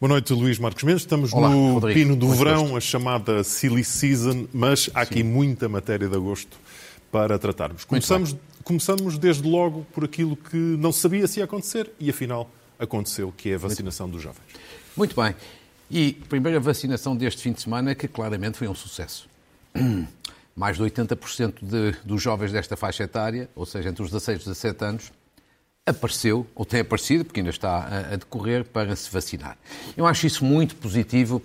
Boa noite, Luís Marcos Mendes. Estamos Olá, no Rodrigo. pino do Muito verão, gosto. a chamada Silly Season, mas há aqui muita matéria de agosto para tratarmos. Começamos, começamos desde logo por aquilo que não sabia se ia acontecer e afinal aconteceu, que é a vacinação dos jovens. Muito bem. E a primeira vacinação deste fim de semana, que claramente foi um sucesso. Mais de 80% de, dos jovens desta faixa etária, ou seja, entre os 16 e 17 anos, apareceu, ou tem aparecido, porque ainda está a, a decorrer, para se vacinar. Eu acho isso muito positivo,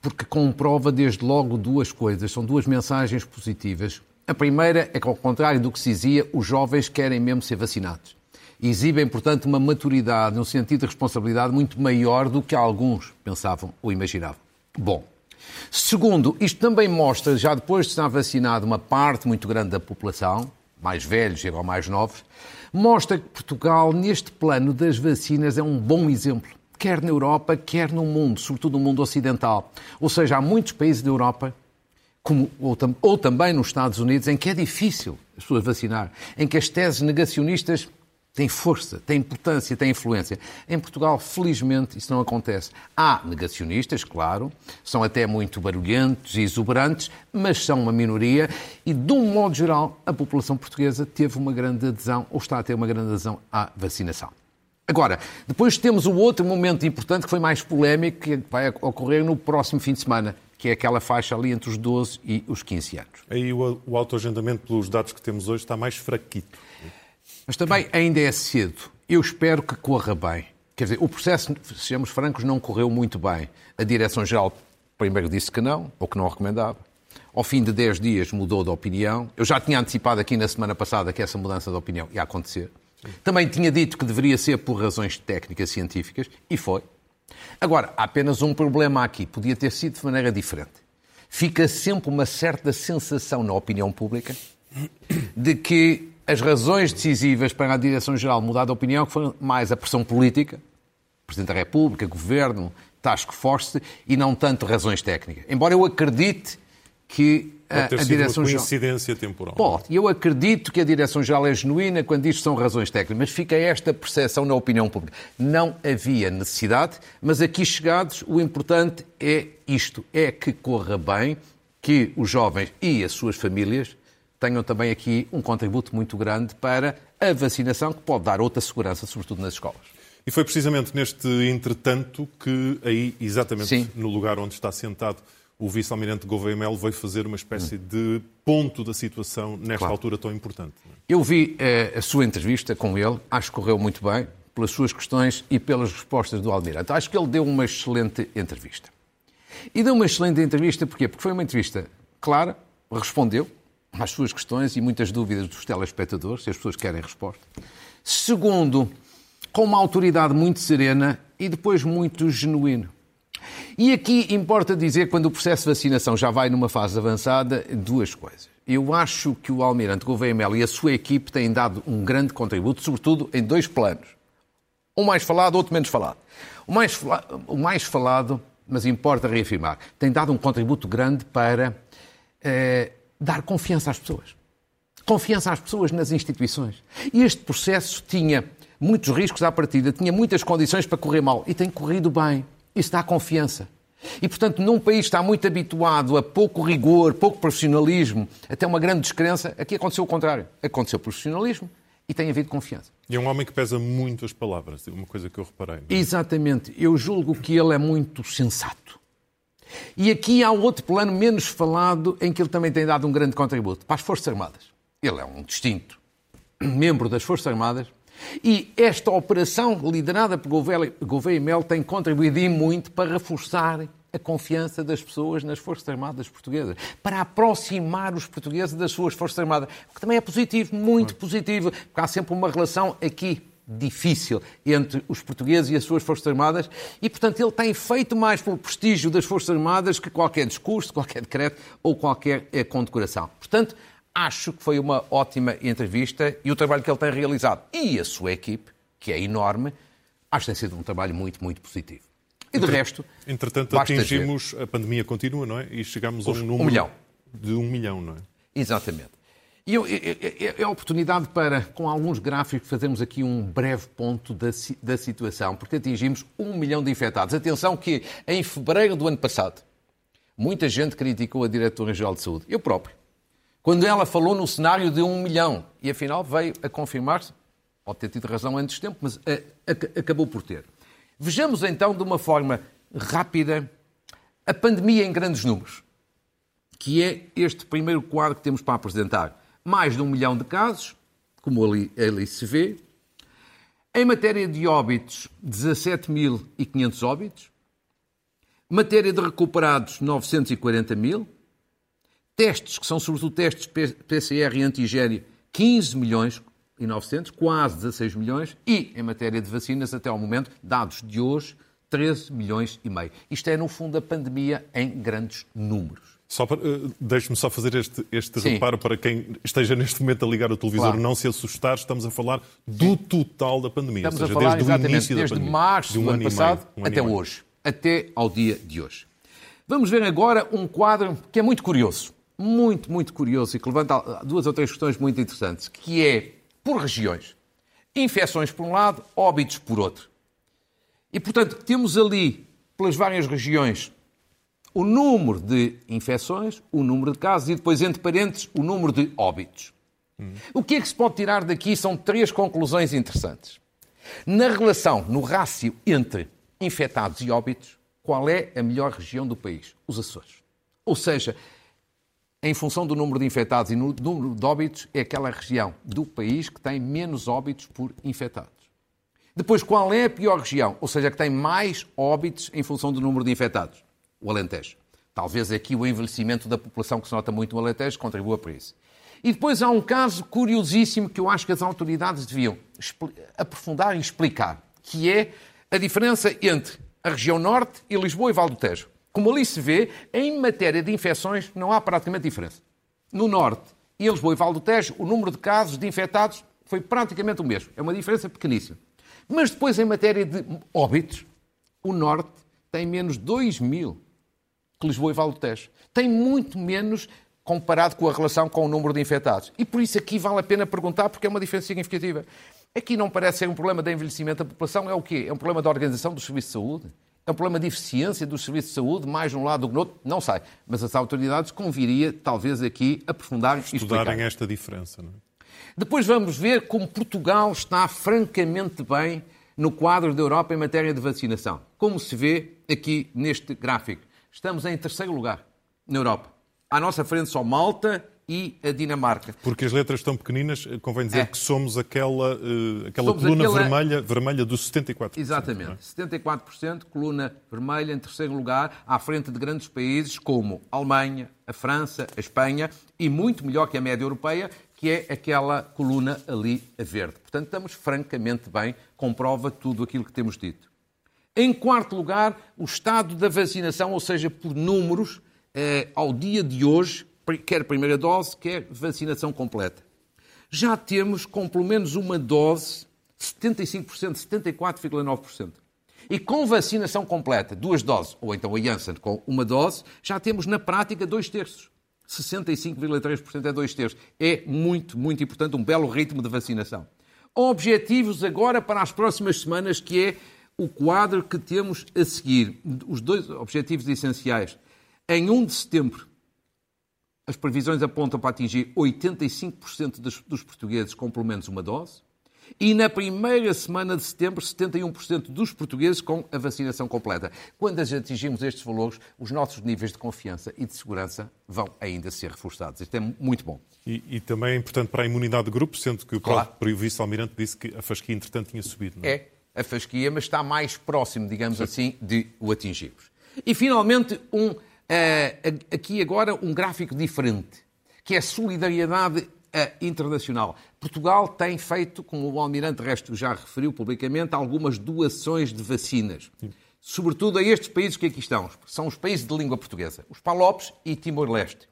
porque comprova desde logo duas coisas, são duas mensagens positivas. A primeira é que, ao contrário do que se dizia, os jovens querem mesmo ser vacinados. Exibem, portanto, uma maturidade, um sentido de responsabilidade muito maior do que alguns pensavam ou imaginavam. Bom, Segundo, isto também mostra, já depois de estar vacinado uma parte muito grande da população, mais velhos e ou mais novos, mostra que Portugal, neste plano das vacinas, é um bom exemplo, quer na Europa, quer no mundo, sobretudo no mundo ocidental. Ou seja, há muitos países da Europa, como, ou, ou também nos Estados Unidos, em que é difícil as pessoas vacinar, em que as teses negacionistas têm força, têm importância, têm influência. Em Portugal, felizmente, isso não acontece. Há negacionistas, claro, são até muito barulhentos e exuberantes, mas são uma minoria e, de um modo geral, a população portuguesa teve uma grande adesão, ou está a ter uma grande adesão à vacinação. Agora, depois temos o outro momento importante que foi mais polémico, que vai ocorrer no próximo fim de semana, que é aquela faixa ali entre os 12 e os 15 anos. Aí o autoagendamento, pelos dados que temos hoje, está mais fraquito. Mas também ainda é cedo. Eu espero que corra bem. Quer dizer, o processo, sejamos francos, não correu muito bem. A Direção-Geral primeiro disse que não, ou que não recomendava. Ao fim de 10 dias mudou de opinião. Eu já tinha antecipado aqui na semana passada que essa mudança de opinião ia acontecer. Também tinha dito que deveria ser por razões técnicas científicas, e foi. Agora, há apenas um problema aqui. Podia ter sido de maneira diferente. Fica sempre uma certa sensação na opinião pública de que as razões decisivas para a Direção-Geral mudar de opinião foram mais a pressão política, Presidente da República, Governo, Task Force, e não tanto razões técnicas. Embora eu acredite que a, Pode ter a sido uma Direção-Geral... coincidência temporal. Pode. Eu acredito que a Direção-Geral é genuína quando diz que são razões técnicas, mas fica esta percepção na opinião pública. Não havia necessidade, mas aqui chegados, o importante é isto: é que corra bem, que os jovens e as suas famílias tenham também aqui um contributo muito grande para a vacinação, que pode dar outra segurança, sobretudo nas escolas. E foi precisamente neste entretanto que aí, exatamente Sim. no lugar onde está sentado, o vice-almirante Gouveia Melo veio fazer uma espécie de ponto da situação nesta Claro. altura tão importante. Eu vi eh, a sua entrevista com ele, acho que correu muito bem, pelas suas questões e pelas respostas do Almirante. Acho que ele deu uma excelente entrevista. E deu uma excelente entrevista porquê? Porque foi uma entrevista clara, respondeu às suas questões e muitas dúvidas dos telespectadores, se as pessoas querem resposta. Segundo, com uma autoridade muito serena e depois muito genuíno. E aqui importa dizer, quando o processo de vacinação já vai numa fase avançada, duas coisas. Eu acho que o Almirante Gouveia Melo e a sua equipe têm dado um grande contributo, sobretudo em dois planos. Um mais falado, outro menos falado. O mais, fala- o mais falado, mas importa reafirmar, tem dado um contributo grande para eh, dar confiança às pessoas. Confiança às pessoas nas instituições. E este processo tinha muitos riscos à partida, tinha muitas condições para correr mal e tem corrido bem. Isso dá confiança. E, portanto, num país que está muito habituado a pouco rigor, pouco profissionalismo, até uma grande descrença, aqui aconteceu o contrário. Aconteceu profissionalismo e tem havido confiança. E é um homem que pesa muito as palavras, uma coisa que eu reparei. é? Exatamente. Eu julgo que ele é muito sensato. E aqui há outro plano menos falado em que ele também tem dado um grande contributo. Para as Forças Armadas. Ele é um distinto membro das Forças Armadas. E esta operação liderada por Gouveia e Mel tem contribuído e muito para reforçar a confiança das pessoas nas Forças Armadas portuguesas, para aproximar os portugueses das suas Forças Armadas, o que também é positivo, muito positivo, porque há sempre uma relação aqui difícil entre os portugueses e as suas Forças Armadas e, portanto, ele tem feito mais pelo prestígio das Forças Armadas que qualquer discurso, qualquer decreto ou qualquer eh, condecoração. Portanto, acho que foi uma ótima entrevista e o trabalho que ele tem realizado e a sua equipe, que é enorme, acho que tem sido um trabalho muito, muito positivo. E de resto, Entretanto, atingimos, a pandemia continua, não é? E chegamos a um número milhão. de um milhão, não é? Exatamente. E é, a oportunidade para, com alguns gráficos, fazermos aqui um breve ponto da, da situação, porque atingimos um milhão de infectados. Atenção que em fevereiro do ano passado, muita gente criticou a Diretora-Geral de Saúde, eu próprio, quando ela falou no cenário de um milhão, e afinal veio a confirmar-se, pode ter tido razão antes de tempo, mas a, a, acabou por ter. Vejamos então de uma forma rápida a pandemia em grandes números, que é este primeiro quadro que temos para apresentar mais de um milhão de casos, como ali, ali se vê. Em matéria de óbitos, 17.500 óbitos. Matéria de recuperados, 940 mil. Testes, que são sobretudo testes PCR e antigênio, 15 milhões e 900, quase 16 milhões. E, em matéria de vacinas, até ao momento, dados de hoje, 13 milhões e meio. Isto é, no fundo, a pandemia em grandes números. Só uh, deixe-me só fazer este, este reparo para quem esteja neste momento a ligar o televisor claro. não se assustar. Estamos a falar do total da pandemia. Estamos seja, a falar desde exatamente desde pandemia, março de um do ano, ano passado meio, um até hoje, até ao dia de hoje. Vamos ver agora um quadro que é muito curioso, muito, muito curioso e que levanta duas ou três questões muito interessantes, que é por regiões. Infecções por um lado, óbitos por outro. E, portanto, temos ali, pelas várias regiões, o número de infecções, o número de casos e depois, entre parênteses, o número de óbitos. Hum. O que é que se pode tirar daqui são três conclusões interessantes. Na relação, no rácio entre infectados e óbitos, qual é a melhor região do país? Os Açores. Ou seja, em função do número de infectados e no número de óbitos, é aquela região do país que tem menos óbitos por infectados. Depois, qual é a pior região? Ou seja, que tem mais óbitos em função do número de infectados? O Alentejo. Talvez aqui o envelhecimento da população que se nota muito no Alentejo contribua para isso. E depois há um caso curiosíssimo que eu acho que as autoridades deviam aprofundar e explicar, que é a diferença entre a região norte e Lisboa e Val do Tejo. Como ali se vê, em matéria de infecções não há praticamente diferença. No norte e Lisboa e Val do Tejo, o número de casos de infectados foi praticamente o mesmo. É uma diferença pequeníssima. Mas depois, em matéria de óbitos, o norte tem menos 2 mil que Lisboa e Vale do Tejo. Tem muito menos comparado com a relação com o número de infectados. E por isso aqui vale a pena perguntar, porque é uma diferença significativa. Aqui não parece ser um problema de envelhecimento da população, é o quê? É um problema da organização dos serviços de saúde? É um problema de eficiência dos serviços de saúde, mais de um lado do que no outro? Não sei. Mas as autoridades conviria, talvez, aqui aprofundar e Estudarem esta diferença, não é? Depois vamos ver como Portugal está francamente bem no quadro da Europa em matéria de vacinação. Como se vê aqui neste gráfico. Estamos em terceiro lugar na Europa. À nossa frente só Malta e a Dinamarca. Porque as letras estão pequeninas, eh, convém dizer é. que somos aquela, uh, aquela somos coluna aquela... vermelha, vermelha dos 74%. Exatamente. É? 74%, coluna vermelha em terceiro lugar, à frente de grandes países como a Alemanha, a França, a Espanha e muito melhor que a média europeia, que é aquela coluna ali a verde. Portanto, estamos francamente bem, comprova tudo aquilo que temos dito. Em quarto lugar, o estado da vacinação, ou seja, por números, eh, ao dia de hoje, quer primeira dose, quer vacinação completa. Já temos, com pelo menos uma dose, 75%, 74,9%. E com vacinação completa, duas doses, ou então a Janssen com uma dose, já temos na prática dois terços. 65,3% é dois terços. É muito, muito importante, um belo ritmo de vacinação. Objetivos agora para as próximas semanas, que é o quadro que temos a seguir. Os dois objetivos essenciais. Em 1 de setembro, as previsões apontam para atingir 85% dos, dos portugueses com pelo menos uma dose. E na primeira semana de setembro, 71% dos portugueses com a vacinação completa. Quando atingimos estes valores, os nossos níveis de confiança e de segurança vão ainda ser reforçados. Isto é muito bom. E, e também é importante para a imunidade de grupo, sendo que o claro. próprio vice-almirante disse que a fasquia, entretanto, tinha subido. Não é? é a fasquia, mas está mais próximo, digamos Sim. assim, de o atingirmos. E, finalmente, um, uh, aqui agora um gráfico diferente, que é a solidariedade uh, internacional. Portugal tem feito, como o Almirante Resto já referiu publicamente, algumas doações de vacinas. Sim. Sobretudo a estes países que aqui estão. São os países de língua portuguesa. Os Palopes e Timor-Leste.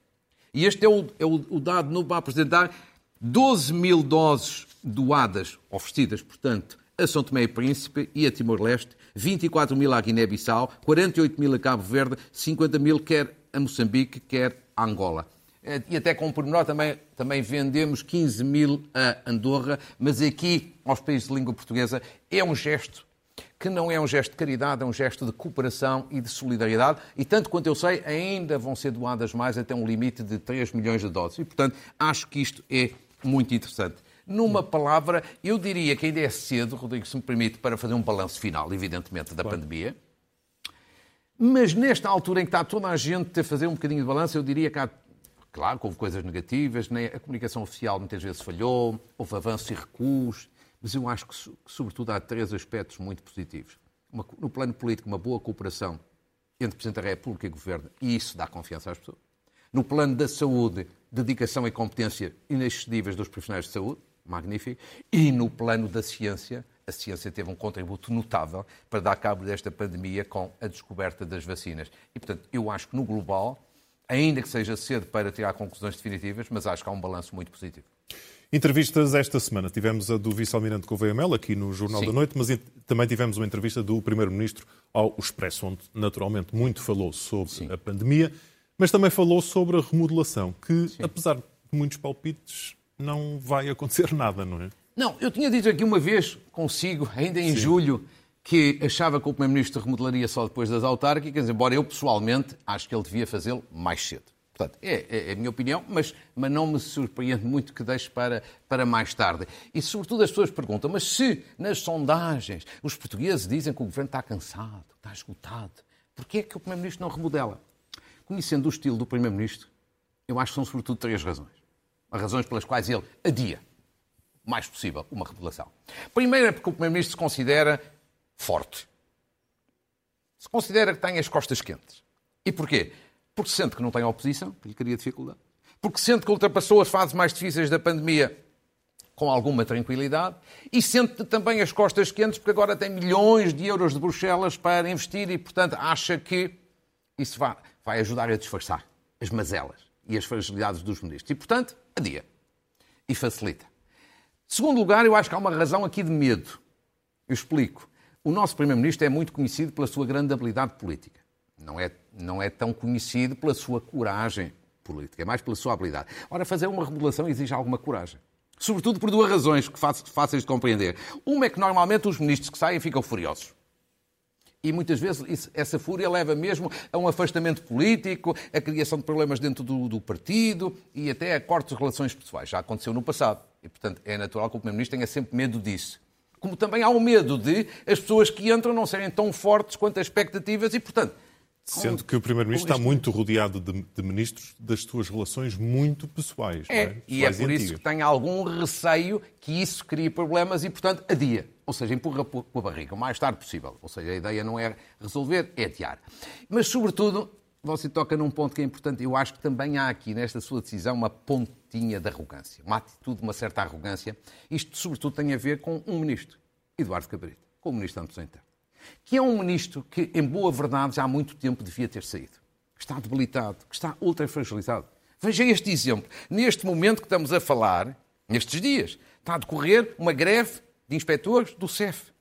E este é o, é o, o dado novo para apresentar. 12 mil doses doadas, oferecidas, portanto, a São Tomé e Príncipe e a Timor-Leste, 24 mil à Guiné-Bissau, 48 mil a Cabo Verde, 50 mil quer a Moçambique, quer a Angola. eh, e até com o pormenor também, também vendemos 15 mil a Andorra, mas aqui, aos países de língua portuguesa, é um gesto que não é um gesto de caridade, é um gesto de cooperação e de solidariedade. E tanto quanto eu sei, ainda vão ser doadas mais até um limite de 3 milhões de doses. E, portanto, acho que isto é muito interessante. Numa palavra, eu diria que ainda é cedo, Rodrigo, se me permite, para fazer um balanço final, evidentemente, da claro. pandemia. Mas nesta altura em que está toda a gente a fazer um bocadinho de balanço, eu diria que há, claro, houve coisas negativas, né? a comunicação oficial muitas vezes falhou, houve avanços e recuos, mas eu acho que, que, sobretudo, há três aspectos muito positivos. Uma, no plano político, uma boa cooperação entre Presidente da República e Governo, e isso dá confiança às pessoas. No plano da saúde, dedicação e competência inexcedíveis dos profissionais de saúde, magnífico. E no plano da ciência, a ciência teve um contributo notável para dar cabo desta pandemia com a descoberta das vacinas. E, portanto, eu acho que no global, ainda que seja cedo para tirar conclusões definitivas, mas acho que há um balanço muito positivo. Entrevistas esta semana. Tivemos a do vice-almirante Gouveia Mel aqui no Jornal Sim. da Noite, mas também tivemos uma entrevista do primeiro-ministro ao Expresso, onde naturalmente muito falou sobre Sim. a pandemia, mas também falou sobre a remodelação, que, Sim. apesar de muitos palpites, não vai acontecer nada, não é? Não, eu tinha dito aqui uma vez consigo, ainda em Sim. julho, que achava que o Primeiro-Ministro remodelaria só depois das autárquicas, embora eu pessoalmente acho que ele devia fazê-lo mais cedo. Portanto, é, é, é, a minha opinião, mas, mas não me surpreende muito que deixe para, para mais tarde. E, sobretudo, as pessoas perguntam, mas se nas sondagens os portugueses dizem que o governo está cansado, está esgotado, porquê é que o Primeiro-Ministro não remodela? Conhecendo o estilo do Primeiro-Ministro, eu acho que são, sobretudo, três razões. As razões pelas quais ele adia o mais possível uma revelação. Primeiro é porque o Primeiro-Ministro se considera forte. Se considera que tem as costas quentes. E porquê? Porque sente que não tem oposição, porque lhe cria dificuldade. Porque sente que ultrapassou as fases mais difíceis da pandemia com alguma tranquilidade e sente também as costas quentes porque agora tem milhões de euros de Bruxelas para investir e, portanto, acha que isso vai, vai ajudar a disfarçar as mazelas e as fragilidades dos ministros. E, portanto, adia. E facilita. Segundo lugar, eu acho que há uma razão aqui de medo. Eu explico. O nosso Primeiro-Ministro é muito conhecido pela sua grande habilidade política não é, não é tão conhecido pela sua coragem política, é mais pela sua habilidade. Ora, fazer uma remodelação exige alguma coragem. Sobretudo por duas razões que fáceis de compreender. Uma é que normalmente os ministros que saem ficam furiosos. E muitas vezes isso, essa fúria leva mesmo a um afastamento político, a criação de problemas dentro do, do, partido e até a cortes de relações pessoais. Já aconteceu no passado. E, portanto, é natural que o Primeiro-Ministro tenha sempre medo disso. Como também há o medo de as pessoas que entram não serem tão fortes quanto as expectativas e, portanto, Sendo que o Primeiro-Ministro está muito rodeado de, de, ministros das suas relações muito pessoais. É, é? e é por isso que tem algum receio que isso crie problemas e, portanto, adia. Ou seja, empurra com a barriga o mais tarde possível. Ou seja, a ideia não é resolver, é adiar. Mas, sobretudo, você toca num ponto que é importante. Eu acho que também há aqui, nesta sua decisão, uma pontinha de arrogância. Uma atitude, uma certa arrogância. Isto, sobretudo, tem a ver com um ministro, Eduardo Cabrita, com o ministro Santos Interno que é um ministro que, em boa verdade, já há muito tempo devia ter saído. Que está debilitado, que está ultra fragilizado. Veja este exemplo. Neste momento que estamos a falar, nestes dias, está a decorrer uma greve de inspectores do CEF.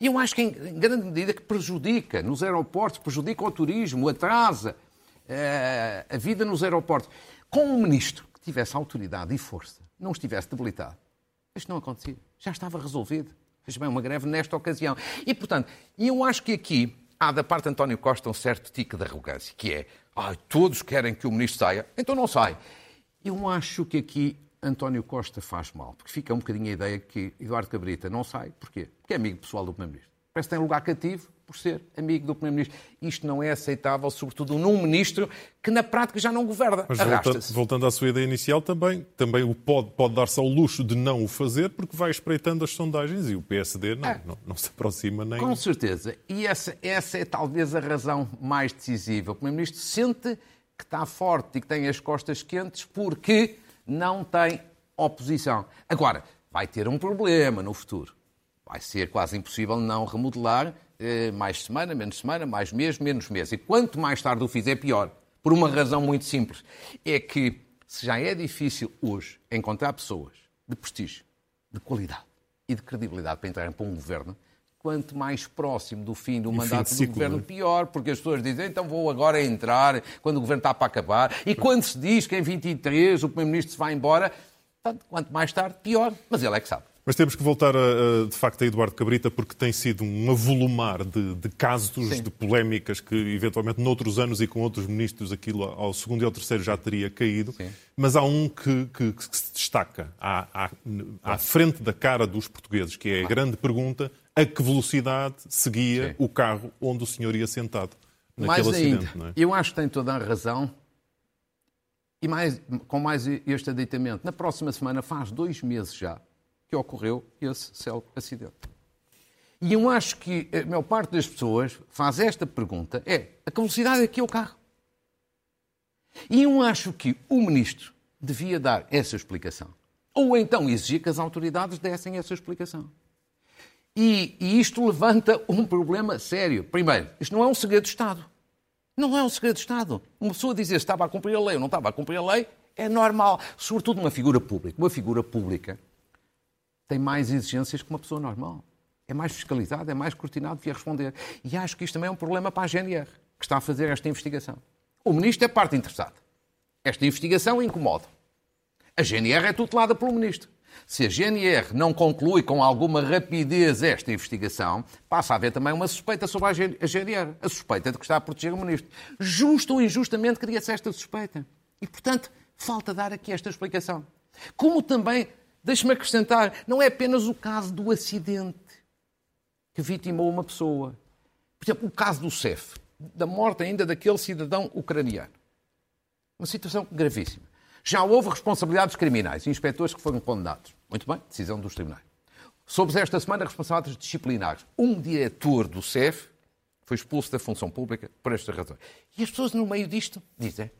E eu acho que, em grande medida, que prejudica nos aeroportos, prejudica o turismo, atrasa uh, a vida nos aeroportos. Com um ministro que tivesse autoridade e força, não estivesse debilitado, isto não acontecia. Já estava resolvido. Veja bem, uma greve nesta ocasião. E, portanto, eu acho que aqui há da parte de António Costa um certo tique de arrogância, que é, ah, todos querem que o ministro saia, então não sai. Eu acho que aqui António Costa faz mal, porque fica um bocadinho a ideia que Eduardo Cabrita não sai. Porquê? Porque é amigo pessoal do Primeiro-Ministro. Parece que tem lugar cativo por ser amigo do Primeiro-Ministro. Isto não é aceitável, sobretudo num ministro que na prática já não governa. Mas voltando, voltando à sua ideia inicial, também, também o pode, pode dar-se ao luxo de não o fazer porque vai espreitando as sondagens e o PSD não, é. não, não, se aproxima nem. Com certeza. E essa, essa é talvez a razão mais decisiva. O Primeiro-Ministro sente que está forte e que tem as costas quentes porque não tem oposição. Agora, vai ter um problema no futuro. Vai ser quase impossível não remodelar mais semana, menos semana, mais mês, menos mês. E quanto mais tarde o fizer, pior. Por uma razão muito simples. É que se já é difícil hoje encontrar pessoas de prestígio, de qualidade e de credibilidade para entrarem para um governo, quanto mais próximo do fim do e mandato fim do governo, é? pior, porque as pessoas dizem, então vou agora entrar quando o governo está para acabar. E quando se diz que em 23 o Primeiro-Ministro se vai embora, quanto mais tarde, pior. Mas ele é que sabe. Mas temos que voltar, a, a, de facto, a Eduardo Cabrita, porque tem sido um avolumar de, de casos, Sim. de polémicas, que eventualmente noutros anos e com outros ministros aquilo ao segundo e ao terceiro já teria caído. Sim. Mas há um que, que, que se destaca à, à, à, frente da cara dos portugueses, que é a grande pergunta, a que velocidade seguia Sim. o carro onde o senhor ia sentado naquele mais acidente. Ainda, é? Eu acho que tem toda a razão e mais, com mais este aditamento. Na próxima semana faz dois meses já que ocorreu esse célebre acidente. E eu acho que a maior parte das pessoas faz esta pergunta: é a velocidade aqui é o carro? E eu acho que o ministro devia dar essa explicação. Ou então exigir que as autoridades dessem essa explicação. E, e, isto levanta um problema sério. Primeiro, isto não é um segredo de Estado. Não é um segredo de Estado. Uma pessoa dizer se estava a cumprir a lei ou não estava a cumprir a lei é normal. Sobretudo uma figura pública. Uma figura pública tem mais exigências que uma pessoa normal. É mais fiscalizado, é mais cortinado, devia responder. E acho que isto também é um problema para a GNR, que está a fazer esta investigação. O ministro é parte interessada. Esta investigação incomoda. A GNR é tutelada pelo ministro. Se a GNR não conclui com alguma rapidez esta investigação, passa a haver também uma suspeita sobre a GNR. A suspeita de que está a proteger o ministro. Justo ou injustamente cria-se esta suspeita. E, portanto, falta dar aqui esta explicação. Como também Deixe-me acrescentar, não é apenas o caso do acidente que vitimou uma pessoa. Por exemplo, o caso do CEF, da morte ainda daquele cidadão ucraniano. Uma situação gravíssima. Já houve responsabilidades criminais, inspectores que foram condenados. Muito bem, decisão dos tribunais. Soube esta semana responsabilidades disciplinares. Um diretor do CEF foi expulso da função pública por esta razão. E as pessoas no meio disto dizem,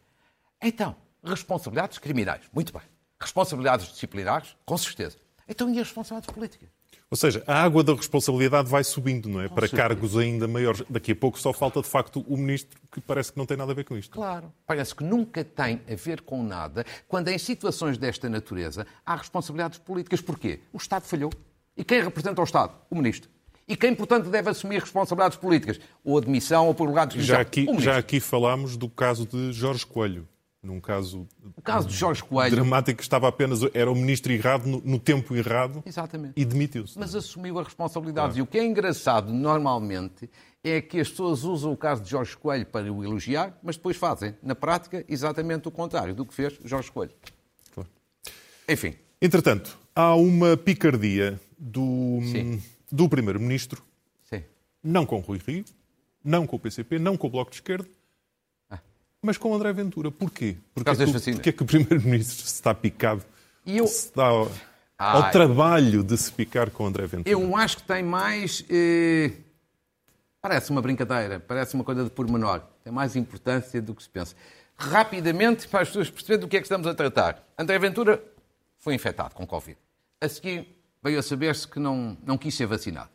então, responsabilidades criminais. Muito bem. Responsabilidades disciplinares? Com certeza. Então e as responsabilidades políticas? Ou seja, a água da responsabilidade vai subindo, não é? Com Para certeza. cargos ainda maiores. Daqui a pouco só falta, de facto, o ministro, que parece que não tem nada a ver com isto. Claro. Parece que nunca tem a ver com nada, quando em situações desta natureza há responsabilidades políticas. Porquê? O Estado falhou. E quem representa o Estado? O ministro. E quem, portanto, deve assumir responsabilidades políticas? Ou admissão ou por lugar de já aqui, já aqui falámos do caso de Jorge Coelho num caso, o caso de Jorge Coelho dramático que estava apenas era o ministro errado no, no tempo errado Exatamente. e demitiu-se. Mas assumiu a responsabilidade. Claro. E o que é engraçado normalmente é que as pessoas usam o caso de Jorge Coelho para o elogiar, mas depois fazem, na prática, exatamente o contrário do que fez Jorge Coelho. Claro. Enfim. Entretanto, há uma picardia do, do Primeiro-Ministro, não com Rui Rio, não com o PCP, não com o Bloco de Esquerda, mas com André Ventura. Porquê? Porque, é que, porque é que o Primeiro-Ministro está picado? E eu... Se dá ao, ao, trabalho de se picar com André Ventura? Eu acho que tem mais... Eh... Parece uma brincadeira, parece uma coisa de pormenor. Tem mais importância do que se pensa. Rapidamente, para as pessoas perceberem do que é que estamos a tratar. André Ventura foi infectado com Covid. A seguir, veio a saber-se que não, não quis ser vacinado.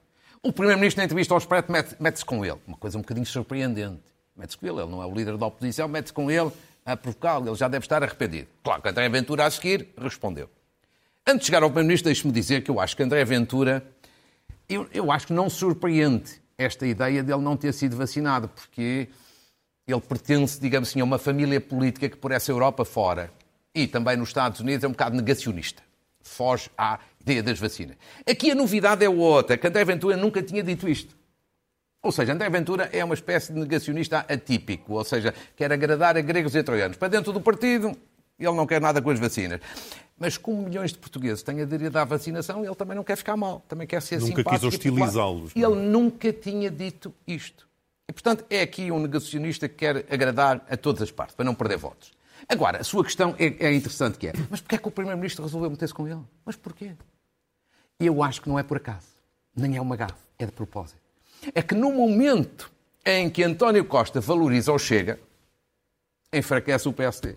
O Primeiro-Ministro, na entrevista ao Expresso, mete-se com ele. Uma coisa um bocadinho surpreendente mete-se com ele, ele não é o líder da oposição, mete-se com ele a provocá-lo, ele já deve estar arrependido. Claro que André Ventura, a seguir, respondeu. Antes de chegar ao Primeiro-Ministro, deixe-me dizer que eu acho que André Ventura, eu, eu acho que não surpreende esta ideia dele não ter sido vacinado, porque ele pertence, digamos assim, a uma família política que por essa Europa fora e também nos Estados Unidos é um bocado negacionista. Foge à ideia das vacinas. Aqui a novidade é outra, que André Ventura nunca tinha dito isto. Ou seja, André Ventura é uma espécie de negacionista atípico, ou seja, quer agradar a gregos e troianos. Para dentro do partido, ele não quer nada com as vacinas. Mas como milhões de portugueses têm aderido à vacinação, ele também não quer ficar mal, também quer ser nunca simpático. Nunca quis hostilizá-los. Ele nunca tinha dito isto. E, portanto, é aqui um negacionista que quer agradar a todas as partes, para não perder votos. Agora, a sua questão é, é interessante que é, mas porquê é que o Primeiro-Ministro resolveu meter-se com ele? Mas porquê? Eu acho que não é por acaso, nem é uma gafe, é de propósito é que no momento em que António Costa valoriza o Chega, enfraquece o PSD.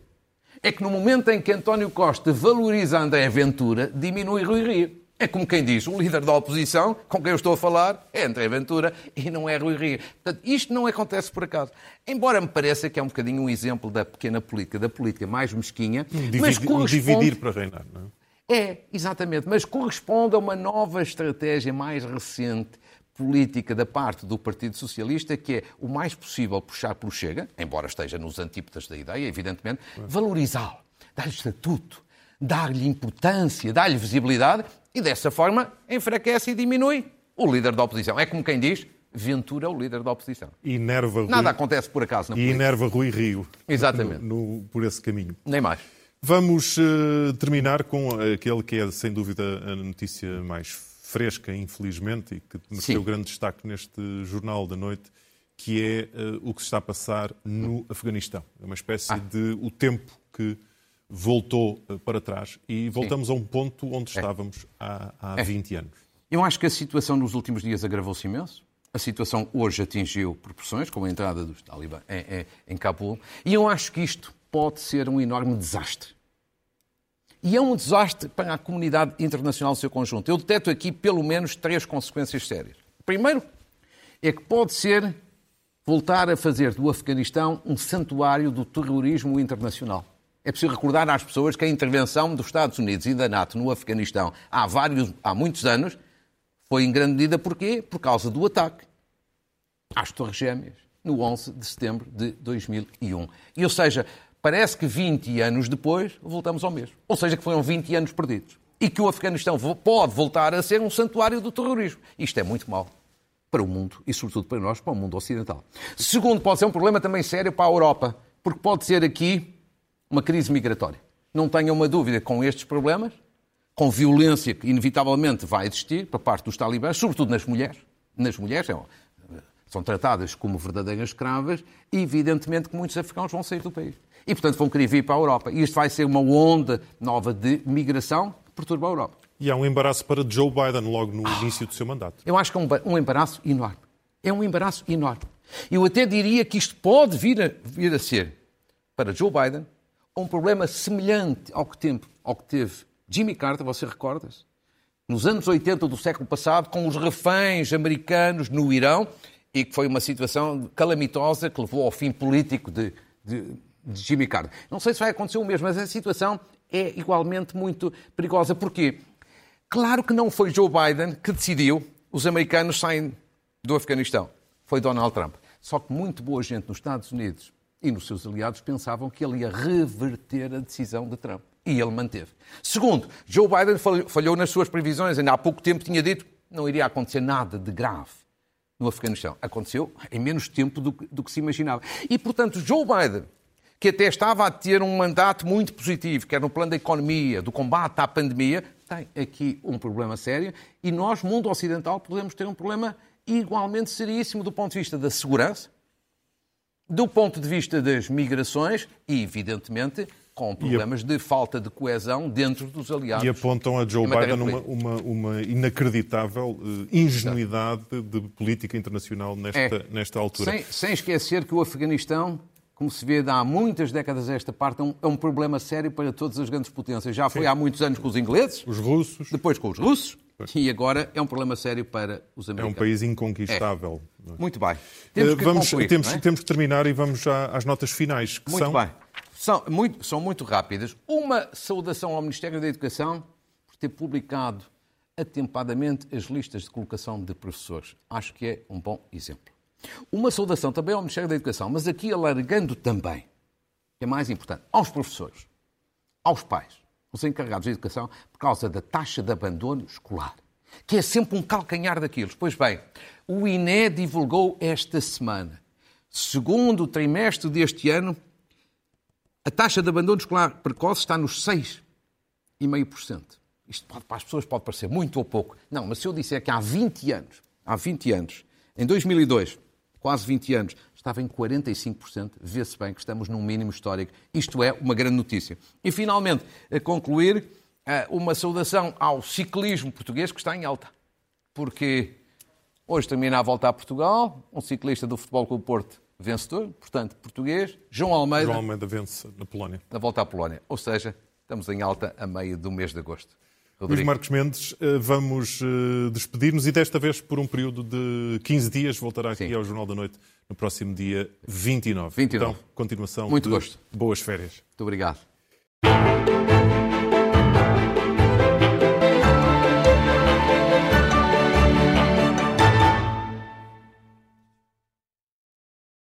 É que no momento em que António Costa valoriza André Ventura, diminui Rui Rio. É como quem diz, o líder da oposição, com quem eu estou a falar, é André Ventura e não é Rui Rio. Portanto, isto não acontece por acaso. Embora me pareça que é um bocadinho um exemplo da pequena política, da política mais mesquinha, dividir, mas corresponde... dividir para reinar, não é? É, exatamente, mas corresponde a uma nova estratégia mais recente política da parte do Partido Socialista, que é o mais possível puxar pelo Chega, embora esteja nos antípodas da ideia, evidentemente, valorizá-lo, dar-lhe estatuto, dar-lhe importância, dar-lhe visibilidade e dessa forma enfraquece e diminui o líder da oposição. É como quem diz, Ventura, o líder da oposição. E enerva Rui, Nada acontece por acaso na E política. enerva Rui Rio. Exatamente. no- no- por esse caminho. Nem mais. Vamos eh, terminar com aquele que é, sem dúvida, a notícia mais fresca, infelizmente, e que mereceu Sim. grande destaque neste Jornal da Noite, que é eh, o que se está a passar no Afeganistão. É uma espécie Ah. de o tempo que voltou eh, para trás e voltamos a um ponto onde É. estávamos há, há 20 anos. Eu acho que a situação nos últimos dias agravou-se imenso. A situação hoje atingiu proporções, com a entrada dos talibã em, em, em Cabul. E eu acho que isto pode ser um enorme desastre. E é um desastre para a comunidade internacional no seu conjunto. Eu detecto aqui pelo menos três consequências sérias. Primeiro, é que pode ser voltar a fazer do Afeganistão um santuário do terrorismo internacional. É preciso recordar às pessoas que a intervenção dos Estados Unidos e da NATO no Afeganistão há, vários, há muitos anos foi em grande medida porquê? Por causa do ataque às Torres Gêmeas, no 11 de setembro de 2001. E, ou seja, parece que 20 anos depois voltamos ao mesmo. Ou seja, que foram 20 anos perdidos. E que o Afeganistão pode voltar a ser um santuário do terrorismo. Isto é muito mau para o mundo e, sobretudo, para nós, para o mundo ocidental. Segundo, pode ser um problema também sério para a Europa, porque pode ser aqui uma crise migratória. Não tenha uma dúvida com estes problemas, com violência que inevitavelmente vai existir por parte dos talibãs, sobretudo nas mulheres. Nas mulheres é, são tratadas como verdadeiras escravas e, evidentemente, que muitos africanos vão sair do país. E, portanto, vão querer vir para a Europa. E isto vai ser uma onda nova de migração que perturba a Europa. E há um embaraço para Joe Biden logo no Ah. início do seu mandato. Eu acho que é um, ba- embaraço enorme. É um embaraço enorme. Eu até diria que isto pode vir a, vir a ser, para Joe Biden, um problema semelhante ao que, tempo, ao que teve Jimmy Carter, você recorda-se? Nos anos 80 do século passado, com os reféns americanos no Irão, e que foi uma situação calamitosa que levou ao fim político de, de, de Jimmy Carter. Não sei se vai acontecer o mesmo, mas a situação é igualmente muito perigosa. Porquê? Claro que não foi Joe Biden que decidiu os americanos saem do Afeganistão. Foi Donald Trump. Só que muito boa gente nos Estados Unidos e nos seus aliados pensavam que ele ia reverter a decisão de Trump. E ele manteve. Segundo, Joe Biden falhou, nas suas previsões. Ainda há pouco tempo tinha dito que não iria acontecer nada de grave no Afeganistão. Aconteceu em menos tempo do do que se imaginava. E, portanto, Joe Biden, que até estava a ter um mandato muito positivo, que era no plano da economia, do combate à pandemia, tem aqui um problema sério e nós, mundo ocidental, podemos ter um problema igualmente seríssimo do ponto de vista da segurança, do ponto de vista das migrações e, evidentemente, com problemas de falta de coesão dentro dos aliados. E apontam a Joe Biden uma, uma, uma inacreditável eh, ingenuidade de política internacional nesta, É. nesta altura. Sem, sem esquecer que o Afeganistão, como se vê há muitas décadas a esta parte, é um, é um problema sério para todas as grandes potências. Já foi há muitos anos com os ingleses, Os russos depois com os russos, e agora é um problema sério para os é um americanos. país inconquistável. Muito bem. Eh, Temos que vamos, concluir, temos, é? temos que terminar e vamos já às notas finais, que Muito são bem. São muito, são muito rápidas. Uma saudação ao Ministério da Educação por ter publicado atempadamente as listas de colocação de professores. Acho que é um bom exemplo. Uma saudação também ao Ministério da Educação, mas aqui alargando também, que é mais importante, aos professores, aos pais, os encarregados de educação, por causa da taxa de abandono escolar, que é sempre um calcanhar daqueles. Pois bem, o INE divulgou esta semana, segundo trimestre deste ano, a taxa de abandono escolar precoce está nos 6,5%. Isto pode, para as pessoas pode parecer muito ou pouco. Não, mas se eu disser que há 20 anos, há 20 anos, em 2002, quase 20 anos, estava em 45%, vê-se bem que estamos num mínimo histórico. Isto é uma grande notícia. E, finalmente, a concluir, eh, uma saudação ao ciclismo português que está em alta. Porque hoje termina a volta a Portugal, um ciclista do Futebol Clube Porto vencedor, portanto, português, João Almeida, João Almeida vence na Polónia. na volta à Polónia. Ou seja, estamos em alta a meio do mês de agosto. Luís Rodrigo. Marcos Mendes, eh, vamos eh, despedir-nos e desta vez por um período de 15 dias voltará aqui Sim. ao Jornal da Noite no próximo dia 29. 29. Então, continuação Muito gosto. boas férias. Muito obrigado.